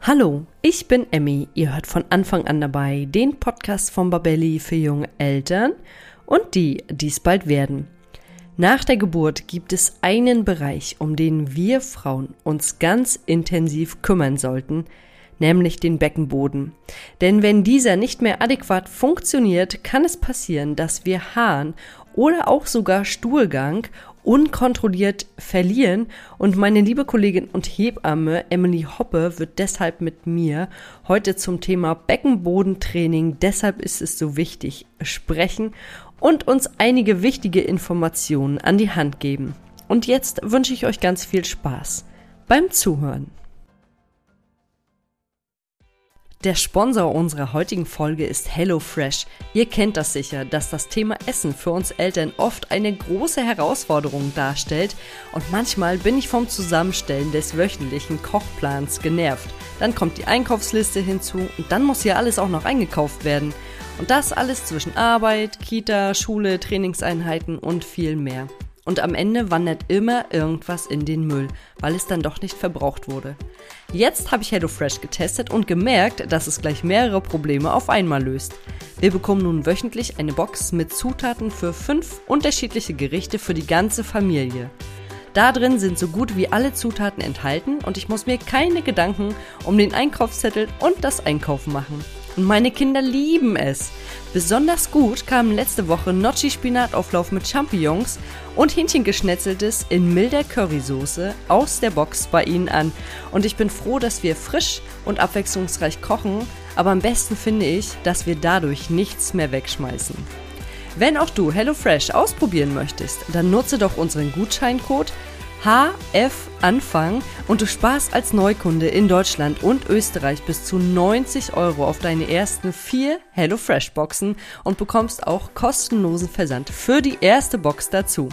Hallo, ich bin Emmy. Ihr hört von Anfang an dabei den Podcast von Babelli für junge Eltern und die, die es bald werden. Nach der Geburt gibt es einen Bereich, um den wir Frauen uns ganz intensiv kümmern sollten, nämlich den Beckenboden. Denn wenn dieser nicht mehr adäquat funktioniert, kann es passieren, dass wir Harn oder auch sogar Stuhlgang unkontrolliert verlieren. Und meine liebe Kollegin und Hebamme Emily Hoppe wird deshalb mit mir heute zum Thema Beckenbodentraining, deshalb ist es so wichtig, sprechen und uns einige wichtige Informationen an die Hand geben. Und jetzt wünsche ich euch ganz viel Spaß beim Zuhören. Der Sponsor unserer heutigen Folge ist HelloFresh. Ihr kennt das sicher, dass das Thema Essen für uns Eltern oft eine große Herausforderung darstellt und manchmal bin ich vom Zusammenstellen des wöchentlichen Kochplans genervt. Dann kommt die Einkaufsliste hinzu und dann muss ja alles auch noch eingekauft werden. Und das alles zwischen Arbeit, Kita, Schule, Trainingseinheiten und viel mehr. Und am Ende wandert immer irgendwas in den Müll, weil es dann doch nicht verbraucht wurde. Jetzt habe ich HelloFresh getestet und gemerkt, dass es gleich mehrere Probleme auf einmal löst. Wir bekommen nun wöchentlich eine Box mit Zutaten für fünf unterschiedliche Gerichte für die ganze Familie. Da drin sind so gut wie alle Zutaten enthalten und ich muss mir keine Gedanken um den Einkaufszettel und das Einkaufen machen. Und meine Kinder lieben es. Besonders gut kamen letzte Woche Gnocchi-Spinatauflauf mit Champignons und Hähnchengeschnetzeltes in milder Currysoße aus der Box bei ihnen an. Und ich bin froh, dass wir frisch und abwechslungsreich kochen, aber am besten finde ich, dass wir dadurch nichts mehr wegschmeißen. Wenn auch du HelloFresh ausprobieren möchtest, dann nutze doch unseren Gutscheincode HF Anfang und du sparst als Neukunde in Deutschland und Österreich bis zu 90 Euro auf deine ersten vier HelloFresh Boxen und bekommst auch kostenlosen Versand für die erste Box dazu.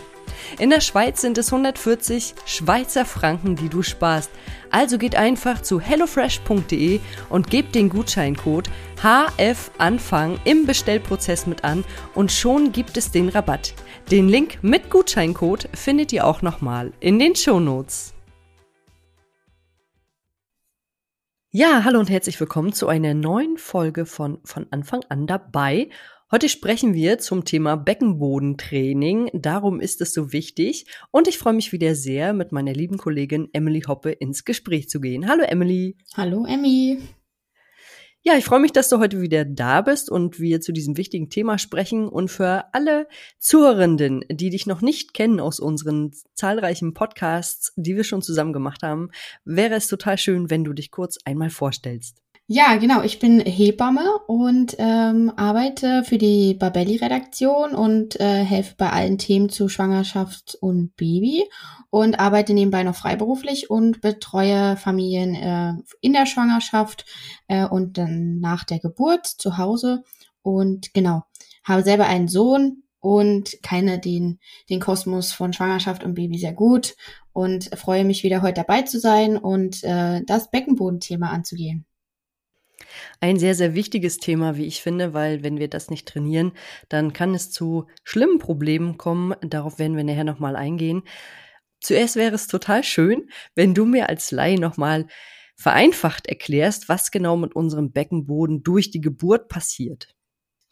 In der Schweiz sind es 140 Schweizer Franken, die du sparst. Also geht einfach zu hellofresh.de und gebt den Gutscheincode HFANFANG im Bestellprozess mit an und schon gibt es den Rabatt. Den Link mit Gutscheincode findet ihr auch nochmal in den Shownotes. Ja, hallo und herzlich willkommen zu einer neuen Folge von von Anfang an dabei. Heute sprechen wir zum Thema Beckenbodentraining. Darum ist es so wichtig. Und ich freue mich wieder sehr, mit meiner lieben Kollegin Emily Hoppe ins Gespräch zu gehen. Hallo Emily. Hallo Emmy. Ja, ich freue mich, dass du heute wieder da bist und wir zu diesem wichtigen Thema sprechen. Und für alle Zuhörenden, die dich noch nicht kennen aus unseren zahlreichen Podcasts, die wir schon zusammen gemacht haben, wäre es total schön, wenn du dich kurz einmal vorstellst. Ja, genau. Ich bin Hebamme und ähm, arbeite für die Babelli-Redaktion und äh, helfe bei allen Themen zu Schwangerschaft und Baby und arbeite nebenbei noch freiberuflich und betreue Familien äh, in der Schwangerschaft äh, und dann nach der Geburt zu Hause. Und genau, habe selber einen Sohn und kenne den, den Kosmos von Schwangerschaft und Baby sehr gut und freue mich wieder heute dabei zu sein und äh, das Beckenbodenthema anzugehen. Ein sehr, sehr wichtiges Thema, wie ich finde, weil wenn wir das nicht trainieren, dann kann es zu schlimmen Problemen kommen. Darauf werden wir nachher nochmal eingehen. Zuerst wäre es total schön, wenn du mir als Laie nochmal vereinfacht erklärst, was genau mit unserem Beckenboden durch die Geburt passiert.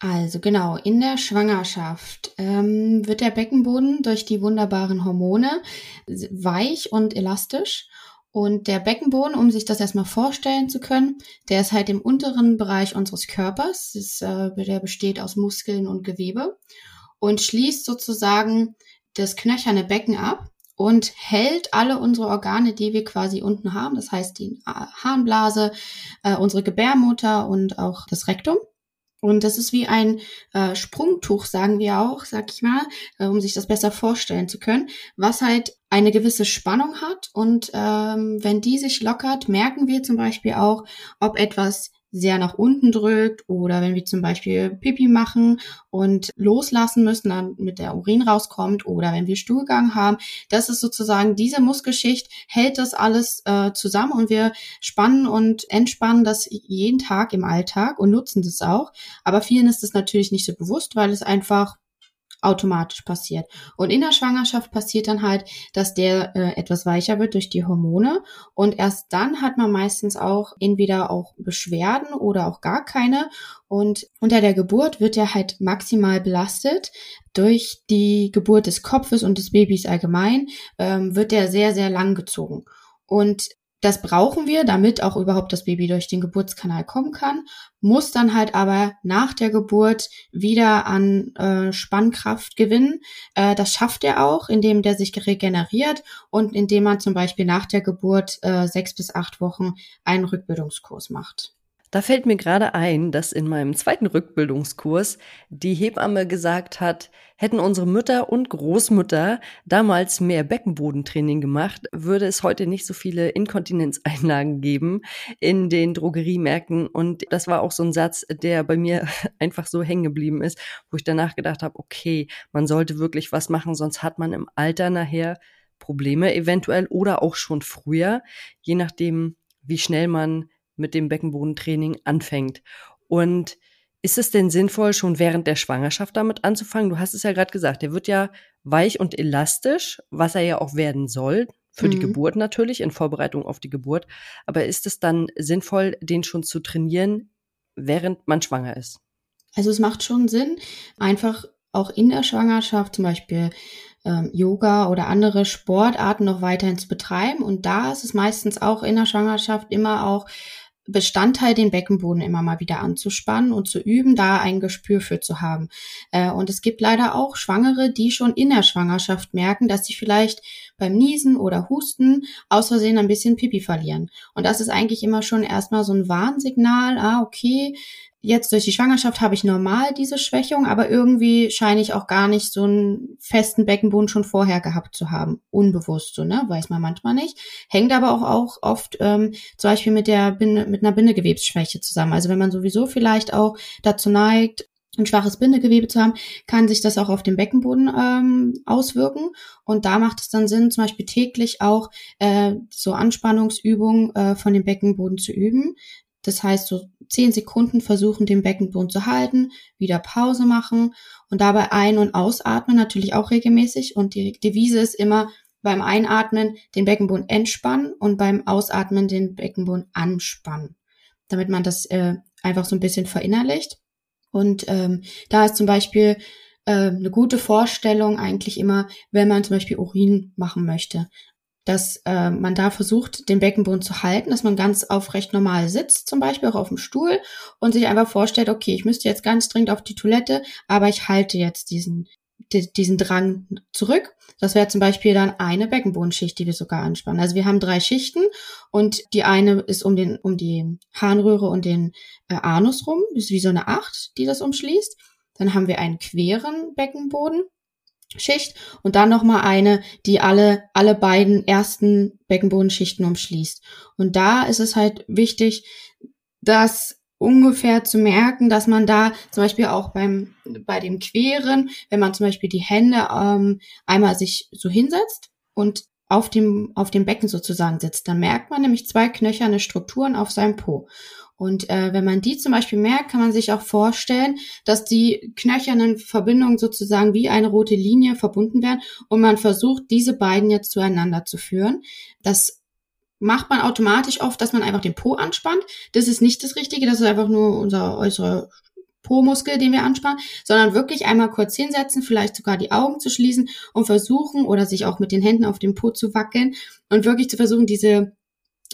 Also genau, in der Schwangerschaft ähm, wird der Beckenboden durch die wunderbaren Hormone weich und elastisch und der Beckenboden, um sich das erstmal vorstellen zu können, der ist halt im unteren Bereich unseres Körpers. Ist, äh, der besteht aus Muskeln und Gewebe und schließt sozusagen das knöcherne Becken ab und hält alle unsere Organe, die wir quasi unten haben, das heißt die Harnblase, äh, unsere Gebärmutter und auch das Rektum. Und das ist wie ein äh, Sprungtuch, sagen wir auch, sag ich mal, äh, um sich das besser vorstellen zu können, was halt eine gewisse Spannung hat. Und ähm, wenn die sich lockert, merken wir zum Beispiel auch, ob etwas sehr nach unten drückt oder wenn wir zum Beispiel Pipi machen und loslassen müssen, dann mit der Urin rauskommt oder wenn wir Stuhlgang haben, das ist sozusagen diese Muskelschicht hält das alles äh, zusammen und wir spannen und entspannen das jeden Tag im Alltag und nutzen das auch. Aber vielen ist das natürlich nicht so bewusst, weil es einfach automatisch passiert. Und in der Schwangerschaft passiert dann halt, dass der äh, etwas weicher wird durch die Hormone und erst dann hat man meistens auch entweder auch Beschwerden oder auch gar keine und unter der Geburt wird er halt maximal belastet. Durch die Geburt des Kopfes und des Babys allgemein ähm, wird er sehr, sehr lang gezogen. Und das brauchen wir, damit auch überhaupt das Baby durch den Geburtskanal kommen kann, muss dann halt aber nach der Geburt wieder an äh, Spannkraft gewinnen. Äh, das schafft er auch, indem der sich regeneriert und indem man zum Beispiel nach der Geburt äh, sechs bis acht Wochen einen Rückbildungskurs macht. Da fällt mir gerade ein, dass in meinem zweiten Rückbildungskurs die Hebamme gesagt hat, hätten unsere Mütter und Großmütter damals mehr Beckenbodentraining gemacht, würde es heute nicht so viele Inkontinenzeinlagen geben in den Drogeriemärkten. Und das war auch so ein Satz, der bei mir einfach so hängen geblieben ist, wo ich danach gedacht habe, okay, man sollte wirklich was machen, sonst hat man im Alter nachher Probleme eventuell oder auch schon früher, je nachdem, wie schnell man mit dem Beckenbodentraining anfängt. Und ist es denn sinnvoll, schon während der Schwangerschaft damit anzufangen? Du hast es ja gerade gesagt, der wird ja weich und elastisch, was er ja auch werden soll, für mhm. die Geburt natürlich, in Vorbereitung auf die Geburt. Aber ist es dann sinnvoll, den schon zu trainieren, während man schwanger ist? Also es macht schon Sinn, einfach auch in der Schwangerschaft zum Beispiel ähm, Yoga oder andere Sportarten noch weiterhin zu betreiben. Und da ist es meistens auch in der Schwangerschaft immer auch Bestandteil, den Beckenboden immer mal wieder anzuspannen und zu üben, da ein Gespür für zu haben. Äh, und es gibt leider auch Schwangere, die schon in der Schwangerschaft merken, dass sie vielleicht beim Niesen oder Husten aus Versehen ein bisschen Pipi verlieren. Und das ist eigentlich immer schon erstmal so ein Warnsignal, ah, okay, jetzt durch die Schwangerschaft habe ich normal diese Schwächung, aber irgendwie scheine ich auch gar nicht so einen festen Beckenboden schon vorher gehabt zu haben. Unbewusst, so, ne? Weiß man manchmal nicht. Hängt aber auch, auch oft ähm, zum Beispiel mit der Binde, mit einer Bindegewebsschwäche zusammen. Also wenn man sowieso vielleicht auch dazu neigt, ein schwaches Bindegewebe zu haben, kann sich das auch auf den Beckenboden ähm, auswirken. Und da macht es dann Sinn, zum Beispiel täglich auch äh, so Anspannungsübungen äh, von dem Beckenboden zu üben. Das heißt, so zehn Sekunden versuchen, den Beckenboden zu halten, wieder Pause machen und dabei ein- und ausatmen, natürlich auch regelmäßig. Und die Devise ist immer beim Einatmen den Beckenboden entspannen und beim Ausatmen den Beckenboden anspannen, damit man das äh, einfach so ein bisschen verinnerlicht. Und ähm, da ist zum Beispiel äh, eine gute Vorstellung eigentlich immer, wenn man zum Beispiel Urin machen möchte dass äh, man da versucht, den Beckenboden zu halten, dass man ganz aufrecht normal sitzt, zum Beispiel auch auf dem Stuhl und sich einfach vorstellt, okay, ich müsste jetzt ganz dringend auf die Toilette, aber ich halte jetzt diesen, diesen Drang zurück. Das wäre zum Beispiel dann eine Beckenbodenschicht, die wir sogar anspannen. Also wir haben drei Schichten und die eine ist um den, um die Harnröhre und den äh, Anus rum, ist wie so eine Acht, die das umschließt. Dann haben wir einen queren Beckenboden Schicht und dann nochmal eine, die alle, alle beiden ersten Beckenbodenschichten umschließt. Und da ist es halt wichtig, das ungefähr zu merken, dass man da zum Beispiel auch beim, bei dem Queren, wenn man zum Beispiel die Hände ähm, einmal sich so hinsetzt und auf dem, auf dem Becken sozusagen sitzt, dann merkt man nämlich zwei knöcherne Strukturen auf seinem Po. Und äh, wenn man die zum Beispiel merkt, kann man sich auch vorstellen, dass die knöchernen Verbindungen sozusagen wie eine rote Linie verbunden werden und man versucht, diese beiden jetzt zueinander zu führen. Das macht man automatisch oft, dass man einfach den Po anspannt. Das ist nicht das Richtige, das ist einfach nur unser äußerer Po-Muskel, den wir anspannen, sondern wirklich einmal kurz hinsetzen, vielleicht sogar die Augen zu schließen und versuchen oder sich auch mit den Händen auf dem Po zu wackeln und wirklich zu versuchen, diese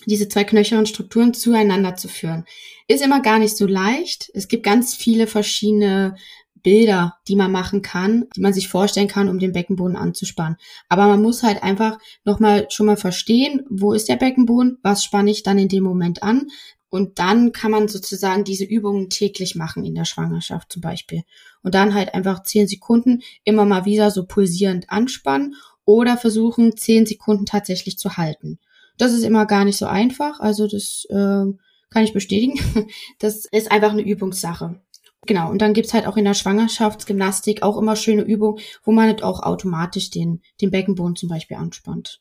diese zwei knöchernen Strukturen zueinander zu führen. Ist immer gar nicht so leicht. Es gibt ganz viele verschiedene Bilder, die man machen kann, die man sich vorstellen kann, um den Beckenboden anzuspannen. Aber man muss halt einfach nochmal schon mal verstehen, wo ist der Beckenboden, was spanne ich dann in dem Moment an. Und dann kann man sozusagen diese Übungen täglich machen in der Schwangerschaft zum Beispiel. Und dann halt einfach zehn Sekunden immer mal wieder so pulsierend anspannen oder versuchen, zehn Sekunden tatsächlich zu halten. Das ist immer gar nicht so einfach. Also das äh, kann ich bestätigen. Das ist einfach eine Übungssache. Genau, und dann gibt's halt auch in der Schwangerschaftsgymnastik auch immer schöne Übungen, wo man halt auch automatisch den, den Beckenboden zum Beispiel anspannt.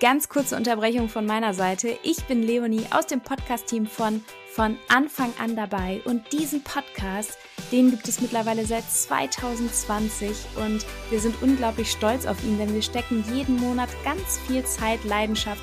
ganz kurze Unterbrechung von meiner Seite. Ich bin Leonie aus dem Podcast-Team von Von Anfang an dabei und diesen Podcast, den gibt es mittlerweile seit 2020 und wir sind unglaublich stolz auf ihn, denn wir stecken jeden Monat ganz viel Zeit, Leidenschaft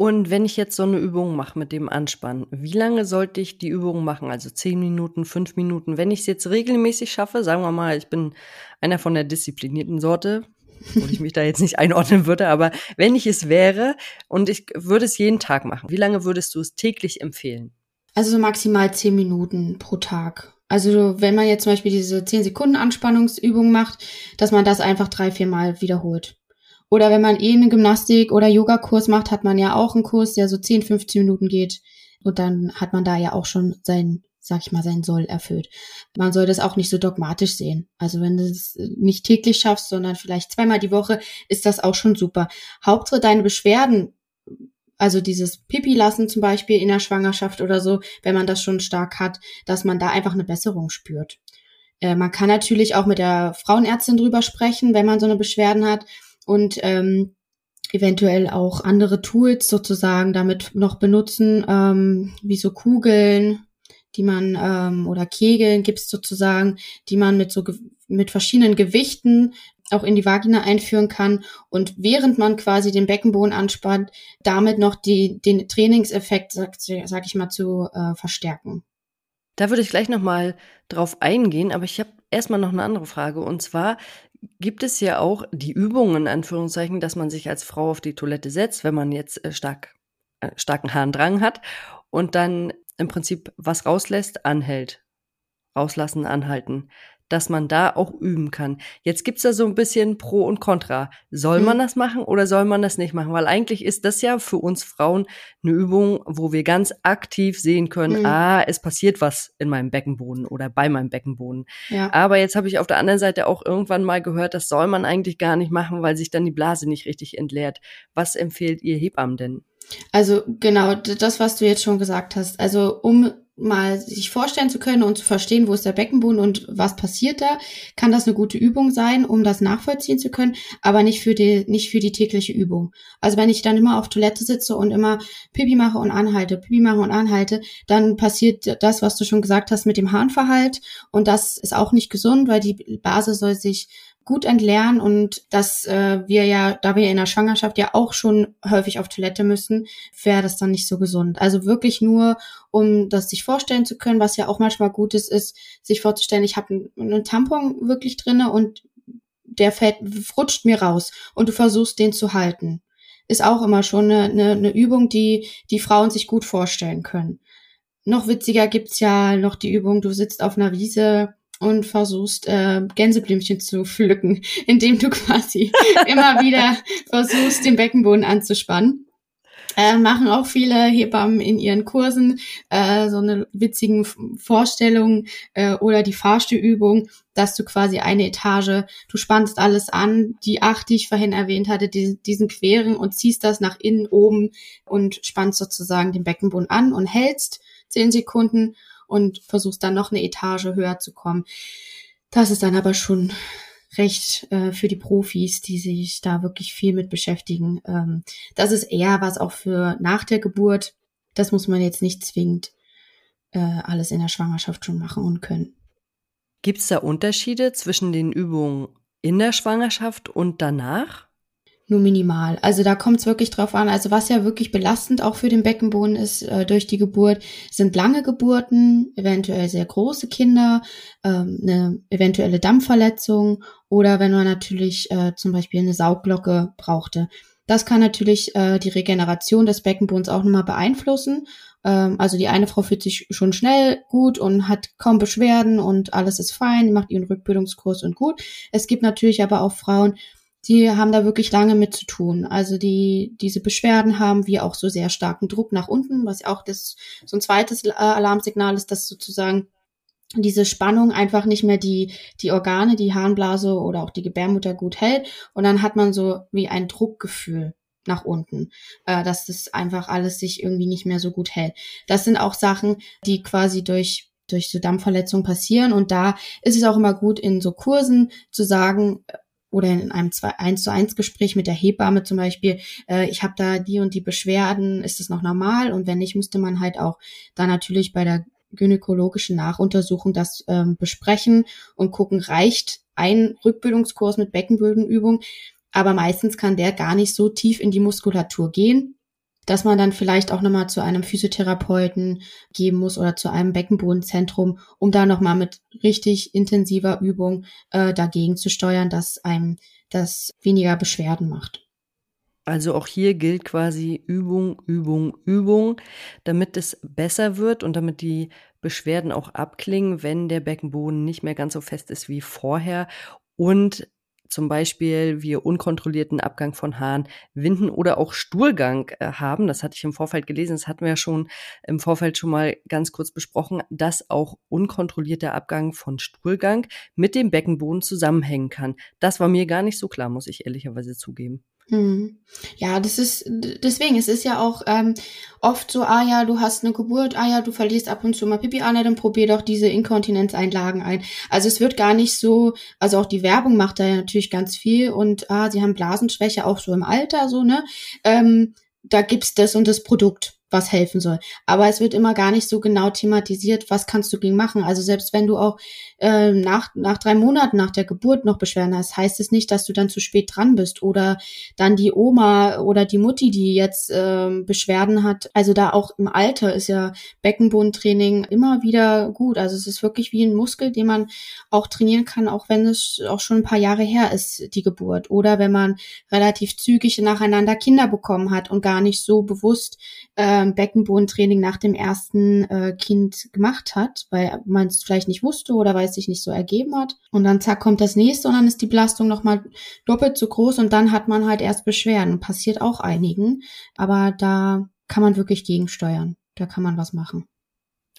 Und wenn ich jetzt so eine Übung mache mit dem Anspannen, wie lange sollte ich die Übung machen? Also zehn Minuten, fünf Minuten. Wenn ich es jetzt regelmäßig schaffe, sagen wir mal, ich bin einer von der disziplinierten Sorte, wo ich mich da jetzt nicht einordnen würde, aber wenn ich es wäre und ich würde es jeden Tag machen, wie lange würdest du es täglich empfehlen? Also so maximal zehn Minuten pro Tag. Also wenn man jetzt zum Beispiel diese zehn Sekunden Anspannungsübung macht, dass man das einfach drei, vier Mal wiederholt. Oder wenn man eh eine Gymnastik- oder Yogakurs macht, hat man ja auch einen Kurs, der so 10, 15 Minuten geht. Und dann hat man da ja auch schon sein, sag ich mal, sein Soll erfüllt. Man soll das auch nicht so dogmatisch sehen. Also wenn du es nicht täglich schaffst, sondern vielleicht zweimal die Woche, ist das auch schon super. Hauptsache deine Beschwerden, also dieses Pipi lassen zum Beispiel in der Schwangerschaft oder so, wenn man das schon stark hat, dass man da einfach eine Besserung spürt. Äh, man kann natürlich auch mit der Frauenärztin drüber sprechen, wenn man so eine Beschwerden hat und ähm, eventuell auch andere Tools sozusagen damit noch benutzen, ähm, wie so Kugeln, die man ähm, oder Kegeln gibt's sozusagen, die man mit so mit verschiedenen Gewichten auch in die Vagina einführen kann und während man quasi den Beckenboden anspannt, damit noch die, den Trainingseffekt, sag, sag ich mal, zu äh, verstärken. Da würde ich gleich nochmal drauf eingehen, aber ich habe erstmal noch eine andere Frage. Und zwar gibt es ja auch die Übungen, in Anführungszeichen, dass man sich als Frau auf die Toilette setzt, wenn man jetzt äh, stark, äh, starken Harndrang hat und dann im Prinzip was rauslässt, anhält. Rauslassen, anhalten dass man da auch üben kann. Jetzt gibt's da so ein bisschen Pro und Contra. Soll man mhm. das machen oder soll man das nicht machen? Weil eigentlich ist das ja für uns Frauen eine Übung, wo wir ganz aktiv sehen können, mhm. ah, es passiert was in meinem Beckenboden oder bei meinem Beckenboden. Ja. Aber jetzt habe ich auf der anderen Seite auch irgendwann mal gehört, das soll man eigentlich gar nicht machen, weil sich dann die Blase nicht richtig entleert. Was empfehlt ihr Hebammen denn? Also genau, das, was du jetzt schon gesagt hast. Also um mal sich vorstellen zu können und zu verstehen, wo ist der Beckenboden und was passiert da, kann das eine gute Übung sein, um das nachvollziehen zu können, aber nicht für die, nicht für die tägliche Übung. Also wenn ich dann immer auf Toilette sitze und immer Pipi mache und anhalte, Pipi mache und anhalte, dann passiert das, was du schon gesagt hast mit dem Harnverhalt und das ist auch nicht gesund, weil die Basis soll sich gut entlernen und dass äh, wir ja, da wir in der Schwangerschaft ja auch schon häufig auf Toilette müssen, wäre das dann nicht so gesund. Also wirklich nur, um das sich vorstellen zu können, was ja auch manchmal gut ist, ist, sich vorzustellen, ich habe einen, Tampon wirklich drinne und der fällt, rutscht mir raus und du versuchst den zu halten. Ist auch immer schon eine, eine, eine Übung, die die Frauen sich gut vorstellen können. Noch witziger gibt's ja noch die Übung, du sitzt auf einer Wiese und versuchst äh, Gänseblümchen zu pflücken, indem du quasi immer wieder versuchst, den Beckenboden anzuspannen. Äh, machen auch viele Hebammen in ihren Kursen äh, so eine witzigen Vorstellung äh, oder die Fahrstuhlübung, dass du quasi eine Etage, du spannst alles an, die acht, die ich vorhin erwähnt hatte, die, diesen queren und ziehst das nach innen oben und spannst sozusagen den Beckenboden an und hältst zehn Sekunden und versuchst dann noch eine Etage höher zu kommen. Das ist dann aber schon recht äh, für die Profis, die sich da wirklich viel mit beschäftigen. Ähm, das ist eher was auch für nach der Geburt. Das muss man jetzt nicht zwingend äh, alles in der Schwangerschaft schon machen und können. Gibt es da Unterschiede zwischen den Übungen in der Schwangerschaft und danach? Nur minimal. Also da kommt es wirklich drauf an. Also was ja wirklich belastend auch für den Beckenboden ist äh, durch die Geburt, sind lange Geburten, eventuell sehr große Kinder, ähm, eine eventuelle Dampfverletzung oder wenn man natürlich äh, zum Beispiel eine Saugglocke brauchte. Das kann natürlich äh, die Regeneration des Beckenbodens auch nochmal beeinflussen. Ähm, also die eine Frau fühlt sich schon schnell gut und hat kaum Beschwerden und alles ist fein, macht ihren Rückbildungskurs und gut. Es gibt natürlich aber auch Frauen, die haben da wirklich lange mit zu tun. Also die diese Beschwerden haben, wie auch so sehr starken Druck nach unten, was auch das so ein zweites äh, Alarmsignal ist, dass sozusagen diese Spannung einfach nicht mehr die die Organe, die Harnblase oder auch die Gebärmutter gut hält und dann hat man so wie ein Druckgefühl nach unten, äh, dass das einfach alles sich irgendwie nicht mehr so gut hält. Das sind auch Sachen, die quasi durch durch so Dampfverletzungen passieren und da ist es auch immer gut in so Kursen zu sagen, oder in einem 1 zu 1 Gespräch mit der Hebamme zum Beispiel, äh, ich habe da die und die Beschwerden, ist das noch normal? Und wenn nicht, müsste man halt auch da natürlich bei der gynäkologischen Nachuntersuchung das ähm, besprechen und gucken, reicht ein Rückbildungskurs mit Beckenbodenübung, aber meistens kann der gar nicht so tief in die Muskulatur gehen, dass man dann vielleicht auch nochmal zu einem Physiotherapeuten geben muss oder zu einem Beckenbodenzentrum, um da nochmal mit richtig intensiver Übung äh, dagegen zu steuern, dass einem das weniger Beschwerden macht. Also auch hier gilt quasi Übung, Übung, Übung, damit es besser wird und damit die Beschwerden auch abklingen, wenn der Beckenboden nicht mehr ganz so fest ist wie vorher und zum Beispiel wir unkontrollierten Abgang von Haaren, Winden oder auch Stuhlgang äh, haben. Das hatte ich im Vorfeld gelesen, das hatten wir ja schon im Vorfeld schon mal ganz kurz besprochen, dass auch unkontrollierter Abgang von Stuhlgang mit dem Beckenboden zusammenhängen kann. Das war mir gar nicht so klar, muss ich ehrlicherweise zugeben. Hm. Ja, das ist deswegen, es ist ja auch ähm, oft so, ah ja, du hast eine Geburt, ah ja, du verlierst ab und zu mal Pipi, ah dann probier doch diese Inkontinenzeinlagen ein. Also es wird gar nicht so, also auch die Werbung macht da ja natürlich ganz viel und ah, sie haben Blasenschwäche auch so im Alter, so, ne? Ähm, da gibt's das und das Produkt was helfen soll. Aber es wird immer gar nicht so genau thematisiert, was kannst du gegen machen. Also selbst wenn du auch äh, nach, nach drei Monaten nach der Geburt noch Beschwerden hast, heißt es nicht, dass du dann zu spät dran bist oder dann die Oma oder die Mutti, die jetzt äh, Beschwerden hat. Also da auch im Alter ist ja Beckenbodentraining immer wieder gut. Also es ist wirklich wie ein Muskel, den man auch trainieren kann, auch wenn es auch schon ein paar Jahre her ist, die Geburt. Oder wenn man relativ zügig nacheinander Kinder bekommen hat und gar nicht so bewusst äh, Beckenbodentraining nach dem ersten äh, Kind gemacht hat, weil man es vielleicht nicht wusste oder weil es sich nicht so ergeben hat. Und dann zack kommt das nächste und dann ist die Belastung nochmal doppelt so groß und dann hat man halt erst Beschwerden. Passiert auch einigen, aber da kann man wirklich gegensteuern. Da kann man was machen.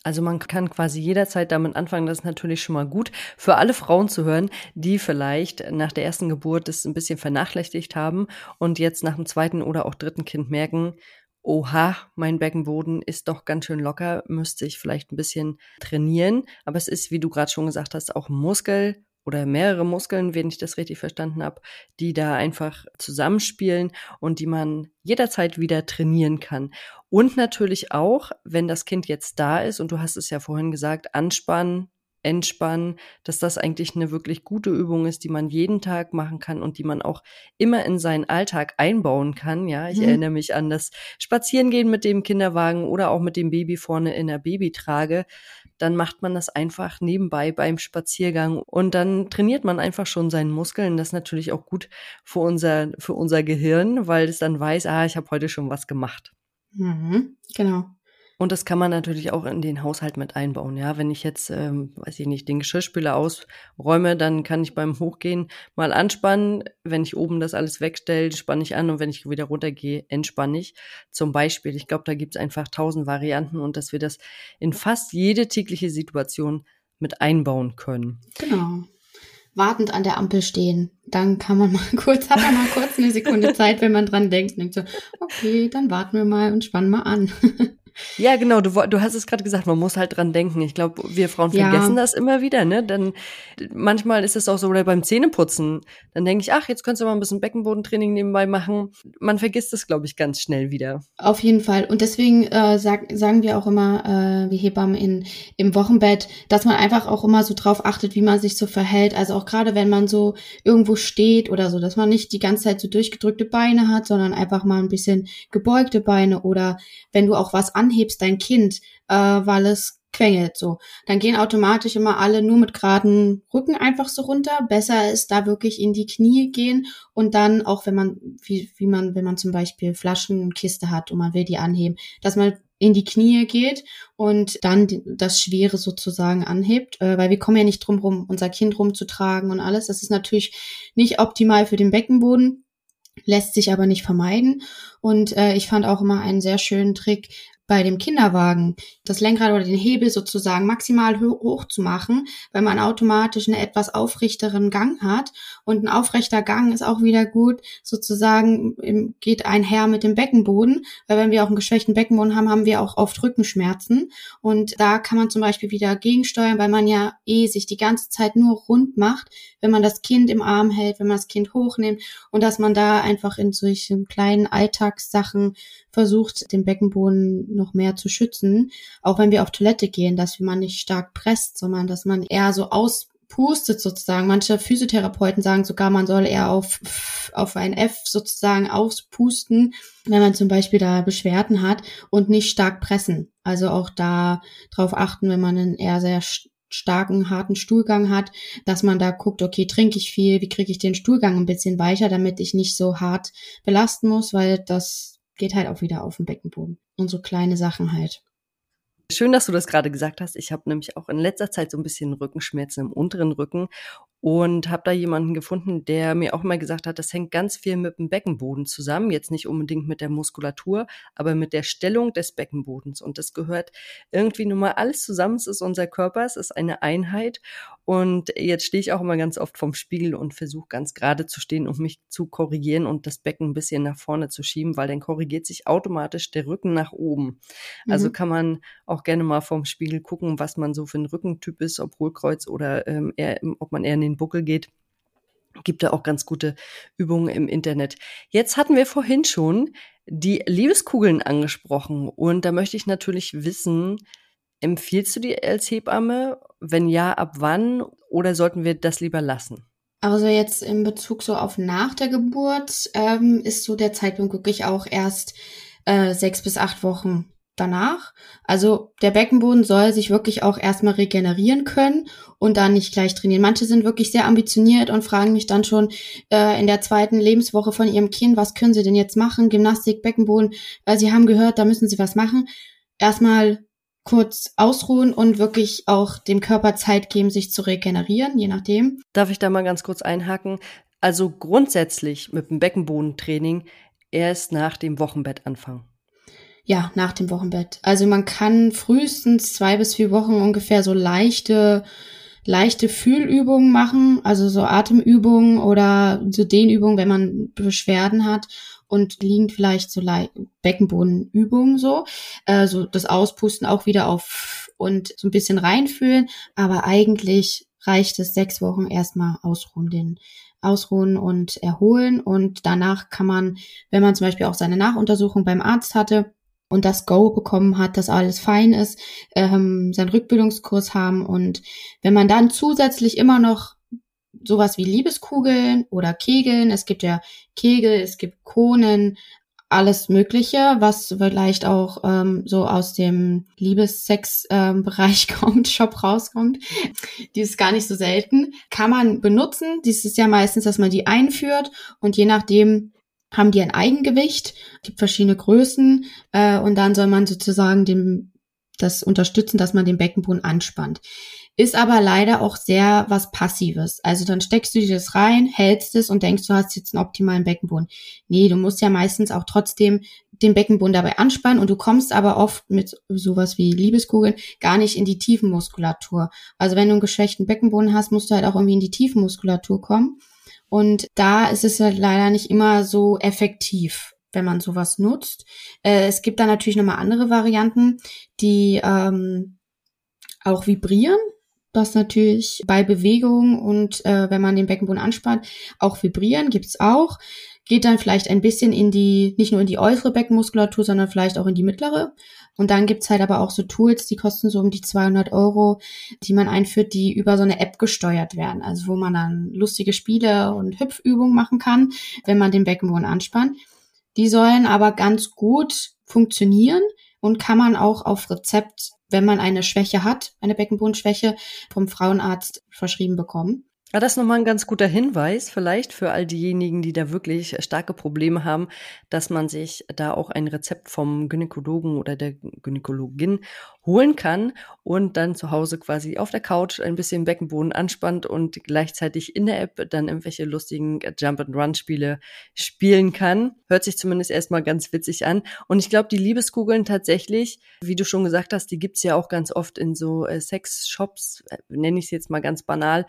Also man kann quasi jederzeit damit anfangen, das ist natürlich schon mal gut für alle Frauen zu hören, die vielleicht nach der ersten Geburt das ein bisschen vernachlässigt haben und jetzt nach dem zweiten oder auch dritten Kind merken, oha, mein Beckenboden ist doch ganz schön locker, müsste ich vielleicht ein bisschen trainieren. Aber es ist, wie du gerade schon gesagt hast, auch Muskel oder mehrere Muskeln, wenn ich das richtig verstanden habe, die da einfach zusammenspielen und die man jederzeit wieder trainieren kann. Und natürlich auch, wenn das Kind jetzt da ist und du hast es ja vorhin gesagt, anspannen, entspannen, dass das eigentlich eine wirklich gute Übung ist, die man jeden Tag machen kann und die man auch immer in seinen Alltag einbauen kann. Ja, ich mhm. erinnere mich an das Spazierengehen mit dem Kinderwagen oder auch mit dem Baby vorne in der Babytrage. Dann macht man das einfach nebenbei beim Spaziergang und dann trainiert man einfach schon seinen Muskeln. Das ist natürlich auch gut für unser, für unser Gehirn, weil es dann weiß, ah, ich habe heute schon was gemacht. Mhm, genau. Und das kann man natürlich auch in den Haushalt mit einbauen. Ja, wenn ich jetzt, ähm, weiß ich nicht, den Geschirrspüler ausräume, dann kann ich beim Hochgehen mal anspannen. Wenn ich oben das alles wegstelle, spanne ich an und wenn ich wieder runtergehe, entspanne ich. Zum Beispiel, ich glaube, da gibt es einfach tausend Varianten und dass wir das in fast jede tägliche Situation mit einbauen können. Genau. Wartend an der Ampel stehen. Dann kann man mal kurz, hat man mal kurz eine Sekunde Zeit, wenn man dran denkt. Denkt so, okay, dann warten wir mal und spannen mal an. Ja, genau, du, du hast es gerade gesagt, man muss halt dran denken. Ich glaube, wir Frauen vergessen ja. das immer wieder, ne? Dann manchmal ist es auch so, oder beim Zähneputzen, dann denke ich, ach, jetzt könntest du mal ein bisschen Beckenbodentraining nebenbei machen. Man vergisst es, glaube ich, ganz schnell wieder. Auf jeden Fall. Und deswegen äh, sag, sagen wir auch immer, äh, wie Hebammen in, im Wochenbett, dass man einfach auch immer so drauf achtet, wie man sich so verhält. Also auch gerade wenn man so irgendwo steht oder so, dass man nicht die ganze Zeit so durchgedrückte Beine hat, sondern einfach mal ein bisschen gebeugte Beine oder wenn du auch was anhebst, dein Kind, äh, weil es quengelt so. Dann gehen automatisch immer alle nur mit geraden Rücken einfach so runter. Besser ist da wirklich in die Knie gehen und dann auch wenn man, wie, wie man, wenn man zum Beispiel Flaschenkiste hat und man will die anheben, dass man in die Knie geht und dann das Schwere sozusagen anhebt, äh, weil wir kommen ja nicht drum rum, unser Kind rumzutragen und alles. Das ist natürlich nicht optimal für den Beckenboden lässt sich aber nicht vermeiden. Und äh, ich fand auch immer einen sehr schönen Trick, bei dem Kinderwagen das Lenkrad oder den Hebel sozusagen maximal hoch zu machen, weil man automatisch einen etwas aufrichteren Gang hat. Und ein aufrechter Gang ist auch wieder gut, sozusagen geht einher mit dem Beckenboden, weil wenn wir auch einen geschwächten Beckenboden haben, haben wir auch oft Rückenschmerzen. Und da kann man zum Beispiel wieder gegensteuern, weil man ja eh sich die ganze Zeit nur rund macht, wenn man das Kind im Arm hält, wenn man das Kind hochnimmt und dass man da einfach in solchen kleinen Alltagssachen versucht, den Beckenboden noch mehr zu schützen. Auch wenn wir auf Toilette gehen, dass man nicht stark presst, sondern dass man eher so auspustet sozusagen. Manche Physiotherapeuten sagen sogar, man soll eher auf, auf ein F sozusagen auspusten, wenn man zum Beispiel da Beschwerden hat und nicht stark pressen. Also auch da drauf achten, wenn man einen eher sehr starken, harten Stuhlgang hat, dass man da guckt, okay, trinke ich viel, wie kriege ich den Stuhlgang ein bisschen weicher, damit ich nicht so hart belasten muss, weil das geht halt auch wieder auf den Beckenboden. Und so kleine Sachen halt. Schön, dass du das gerade gesagt hast. Ich habe nämlich auch in letzter Zeit so ein bisschen Rückenschmerzen im unteren Rücken und habe da jemanden gefunden, der mir auch mal gesagt hat, das hängt ganz viel mit dem Beckenboden zusammen, jetzt nicht unbedingt mit der Muskulatur, aber mit der Stellung des Beckenbodens und das gehört irgendwie nun mal alles zusammen, es ist unser Körper, es ist eine Einheit und jetzt stehe ich auch immer ganz oft vorm Spiegel und versuche ganz gerade zu stehen, um mich zu korrigieren und das Becken ein bisschen nach vorne zu schieben, weil dann korrigiert sich automatisch der Rücken nach oben. Also mhm. Also kann man auch gerne mal vorm Spiegel gucken, was man so für ein Rückentyp ist, ob Hohlkreuz oder ähm, eher, ob man eher in den Buckel geht. Gibt da auch ganz gute Übungen im Internet. Jetzt hatten wir vorhin schon die Liebeskugeln angesprochen und da möchte ich natürlich wissen, empfiehlst du die als Hebamme? Wenn ja, ab wann oder sollten wir das lieber lassen? Also jetzt in Bezug so auf nach der Geburt ähm, ist so der Zeitpunkt wirklich auch erst äh, sechs bis acht Wochen danach. Also der Beckenboden soll sich wirklich auch erstmal regenerieren können und dann nicht gleich trainieren. Manche sind wirklich sehr ambitioniert und fragen mich dann schon äh, in der zweiten Lebenswoche von ihrem Kind, was können sie denn jetzt machen? Gymnastik, Beckenboden, äh, sie haben gehört, da müssen sie was machen. Erstmal kurz ausruhen und wirklich auch dem Körper Zeit geben, sich zu regenerieren, je nachdem. Darf ich da mal ganz kurz einhaken? Also grundsätzlich mit dem Beckenbodentraining erst nach dem Wochenbett anfangen. Ja, nach dem Wochenbett. Also man kann frühestens zwei bis vier Wochen ungefähr so leichte, leichte Fühlübungen machen, also so Atemübungen oder so Dehnübungen, wenn man Beschwerden hat und liegend vielleicht so Beckenbodenübungen so, äh, so das Auspusten auch wieder auf und so ein bisschen reinfühlen, aber eigentlich reicht es sechs Wochen erstmal ausruhen, den ausruhen und erholen und danach kann man, wenn man zum Beispiel auch seine Nachuntersuchung beim Arzt hatte, und das Go bekommen hat, dass alles fein ist, ähm, seinen Rückbildungskurs haben und wenn man dann zusätzlich immer noch sowas wie Liebeskugeln oder Kegeln, es gibt ja Kegel, es gibt Konen, alles Mögliche, was vielleicht auch ähm, so aus dem Liebessex-Bereich ähm, kommt, Shop rauskommt. Die ist gar nicht so selten. Kann man benutzen. Dies ist ja meistens, dass man die einführt und je nachdem, haben die ein Eigengewicht, gibt verschiedene Größen äh, und dann soll man sozusagen dem das unterstützen, dass man den Beckenboden anspannt. Ist aber leider auch sehr was Passives. Also dann steckst du dir das rein, hältst es und denkst, du hast jetzt einen optimalen Beckenboden. Nee, du musst ja meistens auch trotzdem den Beckenboden dabei anspannen und du kommst aber oft mit sowas wie Liebeskugeln gar nicht in die Tiefenmuskulatur. Also wenn du einen geschwächten Beckenboden hast, musst du halt auch irgendwie in die Tiefenmuskulatur kommen. Und da ist es halt leider nicht immer so effektiv. wenn man sowas nutzt. Äh, es gibt da natürlich nochmal andere Varianten, die ähm, auch vibrieren. Das natürlich bei Bewegung und äh, wenn man den Beckenboden anspannt, auch vibrieren gibt's auch. Geht dann vielleicht ein bisschen in die, nicht nur in die äußere Beckenmuskulatur, sondern vielleicht auch in die mittlere. Und dann gibt's halt aber auch so Tools, die kosten so um die 200 Euro, die man einführt, die über so eine App gesteuert werden. Also wo man dann lustige Spiele und Hüpfübungen machen kann, wenn man den Beckenboden anspannt. Die sollen aber ganz gut funktionieren und kann man auch auf Rezept wenn man eine Schwäche hat, eine Beckenbodenschwäche, vom Frauenarzt verschrieben bekommen. Ja, das ist nochmal ein ganz guter Hinweis, vielleicht für all diejenigen, die da wirklich starke Probleme haben, dass man sich da auch ein Rezept vom Gynäkologen oder der Gynäkologin holen kann und dann zu Hause quasi auf der Couch ein bisschen Beckenboden anspannt und gleichzeitig in der App dann irgendwelche lustigen Jump-and-Run-Spiele spielen kann. Hört sich zumindest erstmal ganz witzig an. Und ich glaube, die Liebeskugeln tatsächlich, wie du schon gesagt hast, die gibt's ja auch ganz oft in so äh, Sex-Shops, äh, nenne ich es jetzt mal ganz banal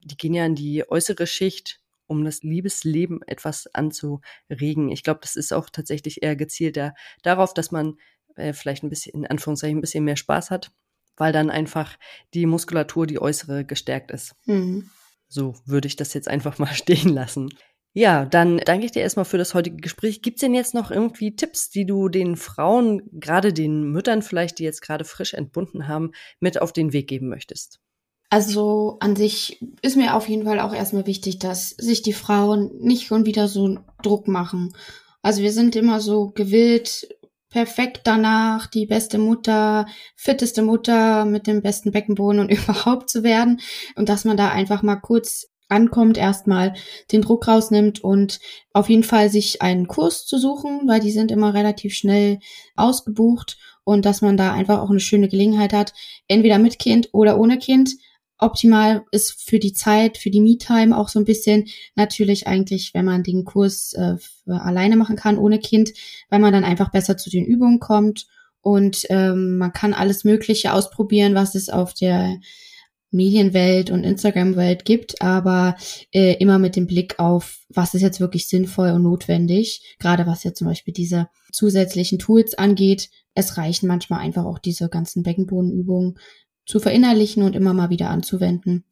die gehen ja in die äußere Schicht, um das Liebesleben etwas anzuregen. Ich glaube, das ist auch tatsächlich eher gezielter darauf, dass man äh, vielleicht ein bisschen, in Anführungszeichen, ein bisschen mehr Spaß hat, weil dann einfach die Muskulatur, die äußere, gestärkt ist. Mhm. So würde ich das jetzt einfach mal stehen lassen. Ja, dann danke ich dir erstmal für das heutige Gespräch. Gibt's denn jetzt noch irgendwie Tipps, die du den Frauen, gerade den Müttern vielleicht, die jetzt gerade frisch entbunden haben, mit auf den Weg geben möchtest? Also an sich ist mir auf jeden Fall auch erstmal wichtig, dass sich die Frauen nicht schon wieder so Druck machen. Also wir sind immer so gewillt, perfekt danach die beste Mutter, fitteste Mutter mit dem besten Beckenboden und überhaupt zu werden. Und dass man da einfach mal kurz ankommt, erstmal den Druck rausnimmt und auf jeden Fall sich einen Kurs zu suchen, weil die sind immer relativ schnell ausgebucht und dass man da einfach auch eine schöne Gelegenheit hat, entweder mit Kind oder ohne Kind optimal ist für die Zeit, für die Me-Time auch so ein bisschen. Natürlich eigentlich, wenn man den Kurs äh, alleine machen kann, ohne Kind, weil man dann einfach besser zu den Übungen kommt. Und ähm, man kann alles Mögliche ausprobieren, was es auf der Medienwelt und Instagram-Welt gibt, aber äh, immer mit dem Blick auf, was ist jetzt wirklich sinnvoll und notwendig, gerade was jetzt zum Beispiel diese zusätzlichen Tools angeht. Es reichen manchmal einfach auch diese ganzen Beckenbodenübungen, zu verinnerlichen und immer mal wieder anzuwenden.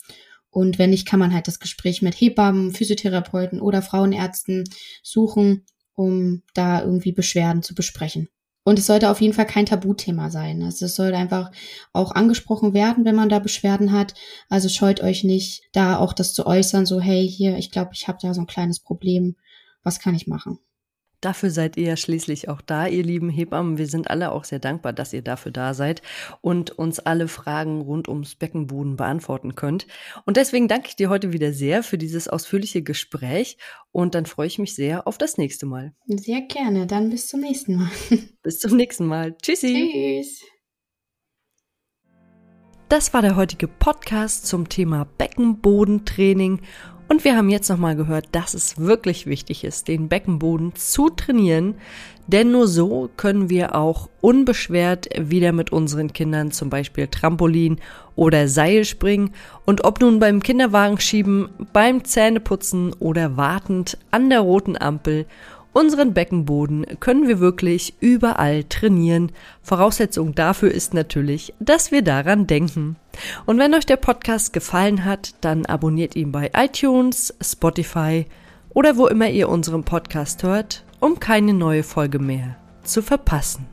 Und wenn nicht, kann man halt das Gespräch mit Hebammen, Physiotherapeuten oder Frauenärzten suchen, um da irgendwie Beschwerden zu besprechen. Und es sollte auf jeden Fall kein Tabuthema sein. Also es sollte einfach auch angesprochen werden, wenn man da Beschwerden hat. Also scheut euch nicht, da auch das zu äußern, so hey, hier, ich glaube, ich habe da so ein kleines Problem. Was kann ich machen? Dafür seid ihr ja schließlich auch da, ihr lieben Hebammen. Wir sind alle auch sehr dankbar, dass ihr dafür da seid und uns alle Fragen rund ums Beckenboden beantworten könnt. Und deswegen danke ich dir heute wieder sehr für dieses ausführliche Gespräch und dann freue ich mich sehr auf das nächste Mal. Sehr gerne. Dann bis zum nächsten Mal. bis zum nächsten Mal. Tschüssi. Tschüss. Das war der heutige Podcast zum Thema Beckenbodentraining und wir haben jetzt nochmal gehört, dass es wirklich wichtig ist, den Beckenboden zu trainieren, denn nur so können wir auch unbeschwert wieder mit unseren Kindern zum Beispiel Trampolin oder Seil springen. Und ob nun beim Kinderwagen schieben, beim Zähneputzen oder wartend an der roten Ampel Unseren Beckenboden können wir wirklich überall trainieren. Voraussetzung dafür ist natürlich, dass wir daran denken. Und wenn euch der Podcast gefallen hat, dann abonniert ihn bei iTunes, Spotify oder wo immer ihr unseren Podcast hört, um keine neue Folge mehr zu verpassen.